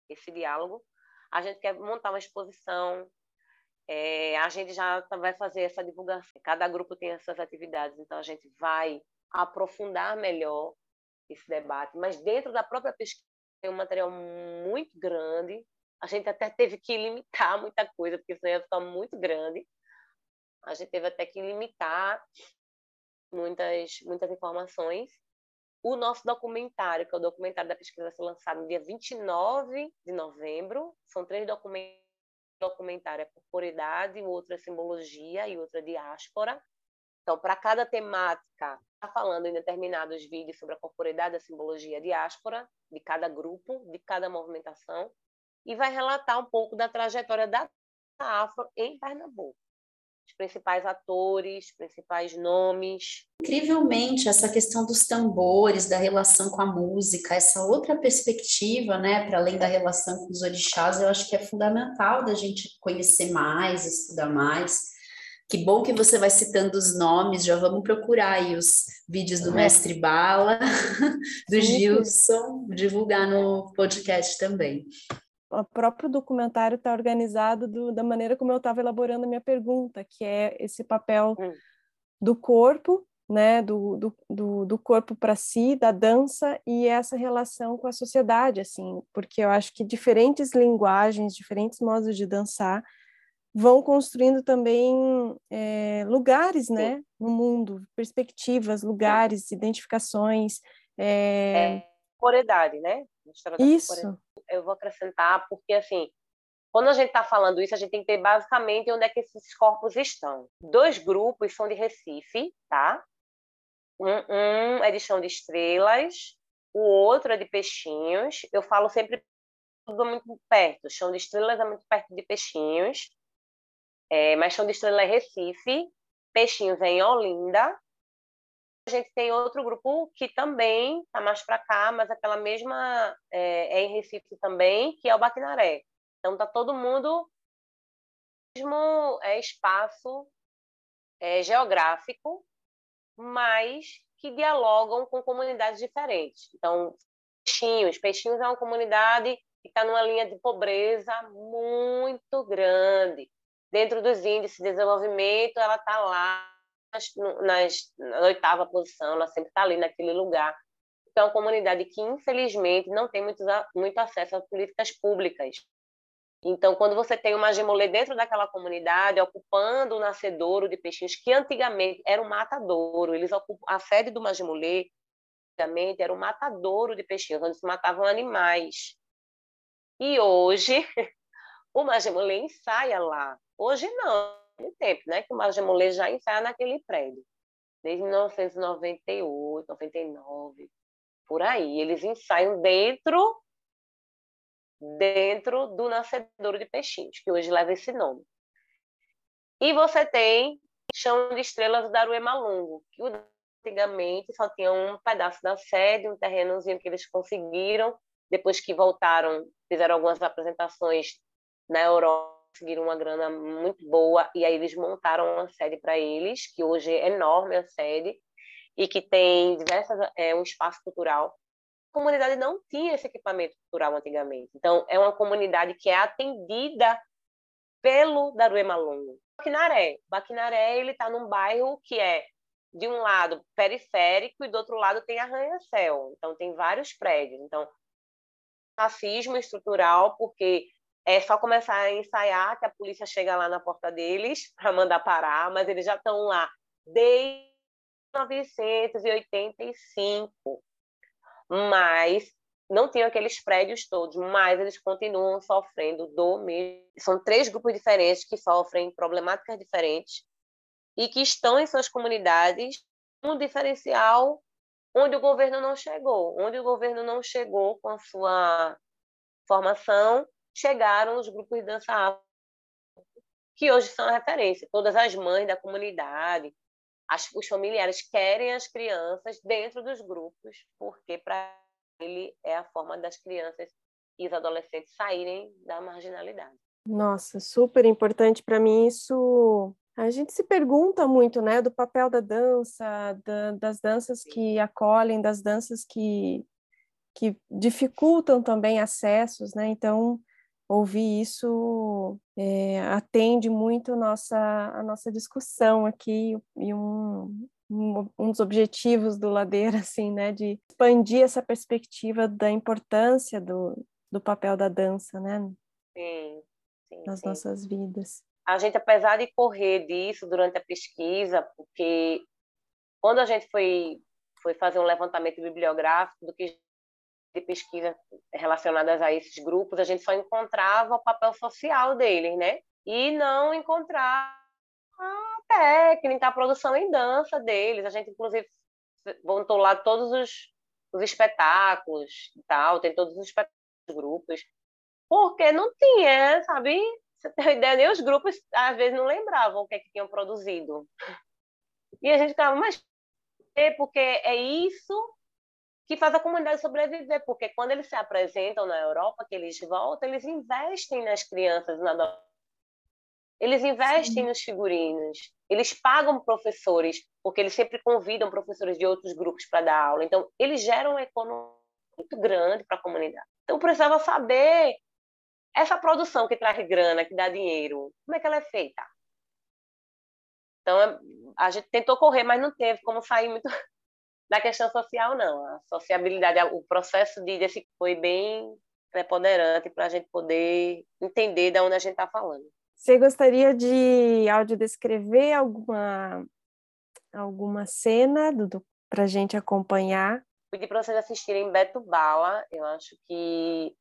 esse diálogo, a gente quer montar uma exposição, é, a gente já vai fazer essa divulgação. Cada grupo tem as suas atividades, então a gente vai aprofundar melhor esse debate. Mas dentro da própria pesquisa um material muito grande. A gente até teve que limitar muita coisa, porque senão ia ficar muito grande. A gente teve até que limitar muitas, muitas informações. O nosso documentário, que é o documentário da pesquisa, vai ser lançado no dia 29 de novembro. São três documentários. O documentário é corporidade, o outro é simbologia e outro é diáspora. Então, para cada temática, está falando em determinados vídeos sobre a corporidade, a simbologia diáspora, de cada grupo, de cada movimentação, e vai relatar um pouco da trajetória da Afro em Pernambuco os principais atores, principais nomes. Incrivelmente, essa questão dos tambores, da relação com a música, essa outra perspectiva, né, para além da relação com os orixás, eu acho que é fundamental da gente conhecer mais, estudar mais. Que bom que você vai citando os nomes, já vamos procurar aí os vídeos do é. Mestre Bala, do. Gilson, divulgar no podcast também o próprio documentário está organizado do, da maneira como eu estava elaborando a minha pergunta, que é esse papel hum. do corpo, né, do, do, do, do corpo para si, da dança e essa relação com a sociedade, assim, porque eu acho que diferentes linguagens, diferentes modos de dançar vão construindo também é, lugares, né, no mundo, perspectivas, lugares, identificações. É... é corporidade, né? Isso eu vou acrescentar, porque assim, quando a gente está falando isso, a gente tem que ter basicamente onde é que esses corpos estão. Dois grupos são de Recife, tá? Um, um é de Chão de Estrelas, o outro é de Peixinhos. Eu falo sempre tudo muito perto. Chão de Estrelas é muito perto de Peixinhos, é, mas Chão de Estrelas é Recife, Peixinhos é em Olinda, a gente tem outro grupo que também está mais para cá, mas aquela mesma é, é, em Recife também, que é o Baquinaré. Então tá todo mundo mesmo é, espaço é, geográfico, mas que dialogam com comunidades diferentes. Então, Peixinhos, Peixinhos é uma comunidade que está numa linha de pobreza muito grande. Dentro dos índices de desenvolvimento, ela está lá nas, nas, na oitava posição, ela sempre está ali naquele lugar. Então, é uma comunidade que, infelizmente, não tem muito, muito acesso a políticas públicas. Então, quando você tem uma gemolê dentro daquela comunidade, ocupando o nascedouro de peixinhos, que antigamente era um matadouro, eles ocupam a sede do Magimolê, antigamente era um matadouro de peixinhos, onde se matavam animais. E hoje, o Magimolê ensaia lá. Hoje não, tempo, né? Que o Majamolê já ensaia naquele prédio. Desde 1998, 99, por aí. Eles ensaiam dentro dentro do Nascedouro de Peixinhos, que hoje leva esse nome. E você tem Chão de Estrelas do Aruema Longo, que antigamente só tinha um pedaço da sede, um terrenozinho que eles conseguiram, depois que voltaram, fizeram algumas apresentações na Europa, conseguiram uma grana muito boa e aí eles montaram uma sede para eles, que hoje é enorme a sede e que tem diversas é um espaço cultural. A comunidade não tinha esse equipamento cultural antigamente. Então é uma comunidade que é atendida pelo Daruema Longo. Baquinaré, Baquinaré ele está num bairro que é de um lado periférico e do outro lado tem arranha-céu. Então tem vários prédios. Então racismo estrutural porque é só começar a ensaiar que a polícia chega lá na porta deles para mandar parar, mas eles já estão lá desde 1985. Mas não tinham aqueles prédios todos, mas eles continuam sofrendo do mesmo. São três grupos diferentes que sofrem problemáticas diferentes e que estão em suas comunidades um diferencial onde o governo não chegou, onde o governo não chegou com a sua formação chegaram os grupos de dança afro, que hoje são a referência. Todas as mães da comunidade, as, os familiares querem as crianças dentro dos grupos, porque para ele é a forma das crianças e os adolescentes saírem da marginalidade. Nossa, super importante para mim isso. A gente se pergunta muito, né, do papel da dança, da, das danças que acolhem, das danças que que dificultam também acessos, né? Então, ouvir isso é, atende muito nossa, a nossa discussão aqui e um, um, um dos objetivos do Ladeira, assim, né, de expandir essa perspectiva da importância do, do papel da dança, né? Sim, sim, nas sim. nossas vidas. A gente, apesar de correr disso durante a pesquisa, porque quando a gente foi, foi fazer um levantamento bibliográfico do que de pesquisa relacionadas a esses grupos, a gente só encontrava o papel social deles, né? E não encontrava a técnica, a produção em dança deles. A gente, inclusive, montou lá todos os, os espetáculos e tal, tem todos os espetáculos grupos, porque não tinha, sabe? Você tem ideia, nem os grupos às vezes não lembravam o que, é que tinham produzido. E a gente ficava, mas porque é isso que faz a comunidade sobreviver, porque quando eles se apresentam na Europa, que eles voltam, eles investem nas crianças, na eles investem Sim. nos figurinos, eles pagam professores, porque eles sempre convidam professores de outros grupos para dar aula. Então, eles geram uma economia muito grande para a comunidade. Então, precisava saber essa produção que traz grana, que dá dinheiro, como é que ela é feita? Então, a gente tentou correr, mas não teve como sair muito da questão social, não. A sociabilidade, o processo de desse foi bem preponderante para a gente poder entender de onde a gente está falando. Você gostaria de audiodescrever alguma, alguma cena para a gente acompanhar? Pedi para vocês assistirem Beto Bala, eu acho que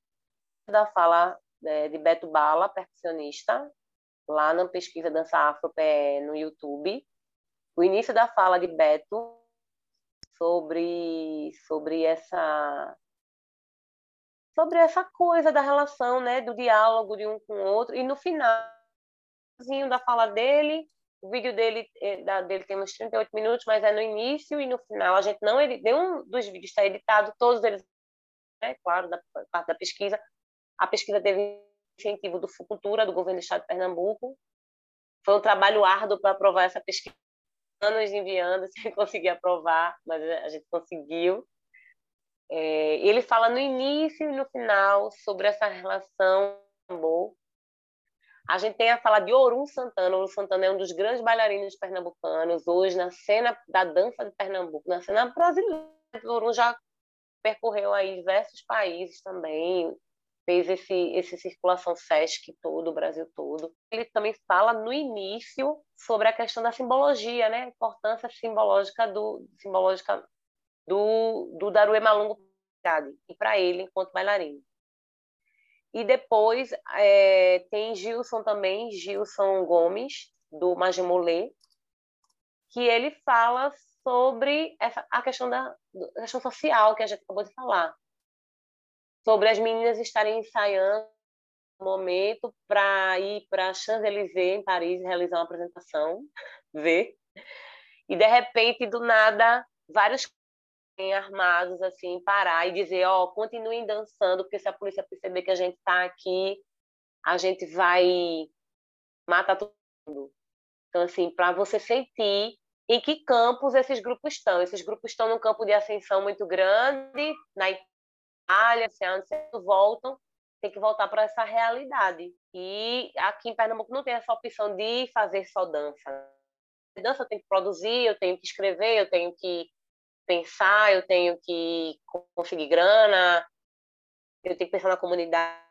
da fala é, de Beto Bala, percussionista, lá na pesquisa Dança Afro no YouTube. O início da fala de Beto sobre, sobre essa sobre essa coisa da relação, né, do diálogo de um com o outro, e no final da fala dele. O vídeo dele, é, da, dele tem uns 38 minutos, mas é no início e no final. A gente não nenhum dos vídeos está editado, todos eles, é claro, da parte da pesquisa. A pesquisa teve incentivo do Fucultura, do governo do estado de Pernambuco. Foi um trabalho árduo para aprovar essa pesquisa, anos enviando sem conseguir aprovar, mas a gente conseguiu. É, ele fala no início e no final sobre essa relação a gente tem a fala de Orum Santana. Orum Santana é um dos grandes bailarinos pernambucanos hoje na cena da dança de Pernambuco, na cena brasileira. Orum já percorreu aí diversos países também, fez esse, esse circulação SESC todo, o Brasil todo. Ele também fala no início sobre a questão da simbologia, né? A importância simbológica do simbológica do, do Daruê Malungo e para ele enquanto bailarino. E depois é, tem Gilson também, Gilson Gomes, do Magimolê, que ele fala sobre essa, a questão da a questão social que a gente acabou de falar. Sobre as meninas estarem ensaiando no momento para ir para Champs-Élysées, em Paris, realizar uma apresentação, ver. E, de repente, do nada, vários armados assim parar e dizer ó oh, continuem dançando porque se a polícia perceber que a gente está aqui a gente vai matar todo mundo então assim para você sentir em que campos esses grupos estão esses grupos estão num campo de ascensão muito grande na Itália se onde voltam tem que voltar para essa realidade e aqui em Pernambuco não tem essa opção de fazer só dança dança eu tenho que produzir eu tenho que escrever eu tenho que pensar, eu tenho que conseguir grana, eu tenho que pensar na comunidade.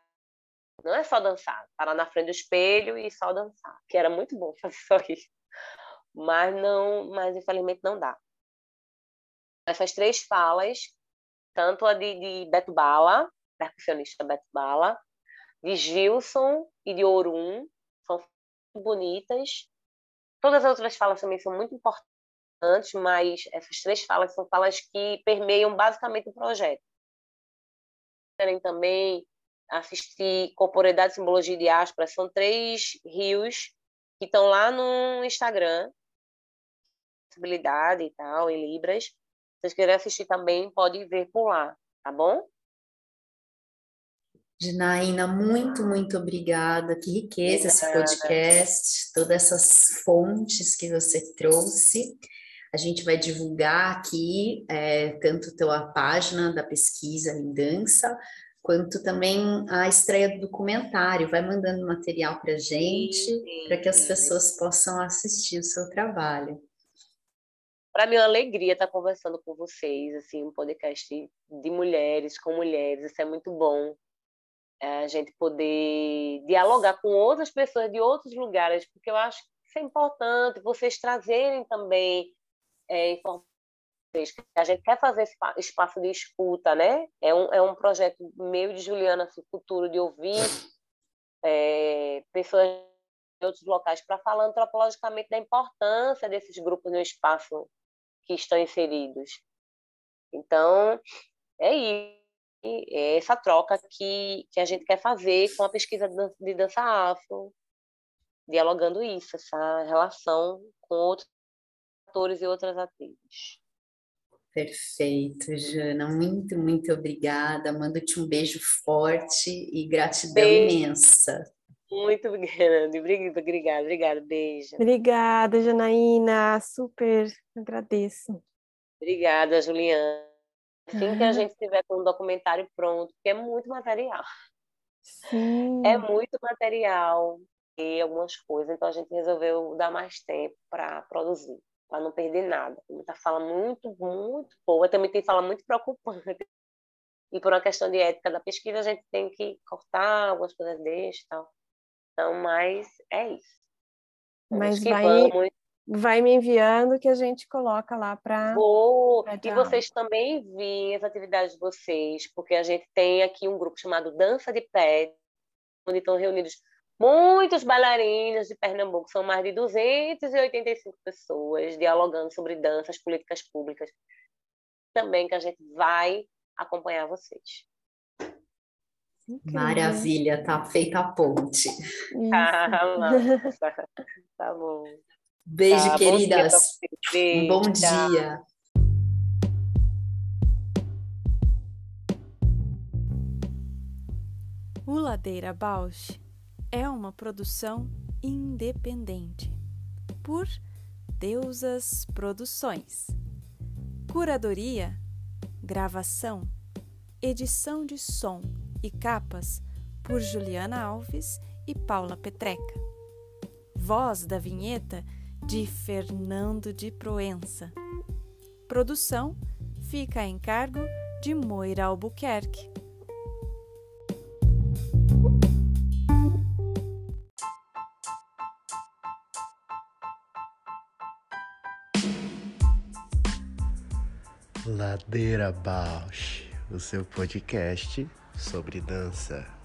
Não é só dançar, parar na frente do espelho e só dançar, que era muito bom fazer só isso. Mas não, mas infelizmente não dá. Essas três falas, tanto a de, de Beto Bala, percussionista Beto Bala, de Gilson e de Orum, são muito bonitas. Todas as outras falas também são muito importantes antes, mas essas três falas são falas que permeiam basicamente o projeto. Querem também assistir Corporeidade, Simbologia e Diáspora, são três rios que estão lá no Instagram, possibilidade e tal, em Libras. Se vocês quiserem assistir também, pode ver por lá, tá bom? Dinaína, muito, muito obrigada. Que riqueza esse podcast, todas essas fontes que você trouxe. A gente vai divulgar aqui é, tanto a página da pesquisa em dança, quanto também a estreia do documentário. Vai mandando material para gente, para que as pessoas possam assistir o seu trabalho. Para mim é uma alegria estar conversando com vocês, assim, um podcast de mulheres com mulheres, isso é muito bom. É a gente poder dialogar com outras pessoas de outros lugares, porque eu acho que isso é importante, vocês trazerem também é, informações a gente quer fazer esse espaço de escuta, né? É um, é um projeto meio de Juliana assim, futuro de ouvir é, pessoas de outros locais para falar antropologicamente da importância desses grupos no espaço que estão inseridos. Então, é isso. É essa troca que, que a gente quer fazer com a pesquisa de dança afro, dialogando isso, essa relação com outros atores e outras atrizes. Perfeito, Jana. Muito, muito obrigada. Mando-te um beijo forte e gratidão beijo. imensa. Muito grande. Obrigada, obrigada. Beijo. Obrigada, Janaína. Super agradeço. Obrigada, Juliana. Assim que a gente tiver com o documentário pronto, porque é muito material. Sim. É muito material e algumas coisas, então a gente resolveu dar mais tempo para produzir para não perder nada. Muita fala muito, muito boa, também tem fala muito preocupante. E por uma questão de ética da pesquisa, a gente tem que cortar algumas coisas desse e tal. Então, mas é isso. Mas vai, vamos. vai me enviando que a gente coloca lá para. Vou. E vocês também enviem as atividades de vocês, porque a gente tem aqui um grupo chamado Dança de Pé, onde estão reunidos muitos bailarinos de Pernambuco, são mais de 285 pessoas dialogando sobre danças, políticas públicas. Também que a gente vai acompanhar vocês. Maravilha, tá feita a ponte. Ah, tá bom. Beijo, tá, queridas. Bom dia. Bom dia. O Ladeira Bausch é uma produção independente por Deusas Produções. Curadoria, gravação, edição de som e capas por Juliana Alves e Paula Petreca. Voz da vinheta de Fernando de Proença. Produção fica a encargo de Moira Albuquerque. Ladeira Bausch, o seu podcast sobre dança.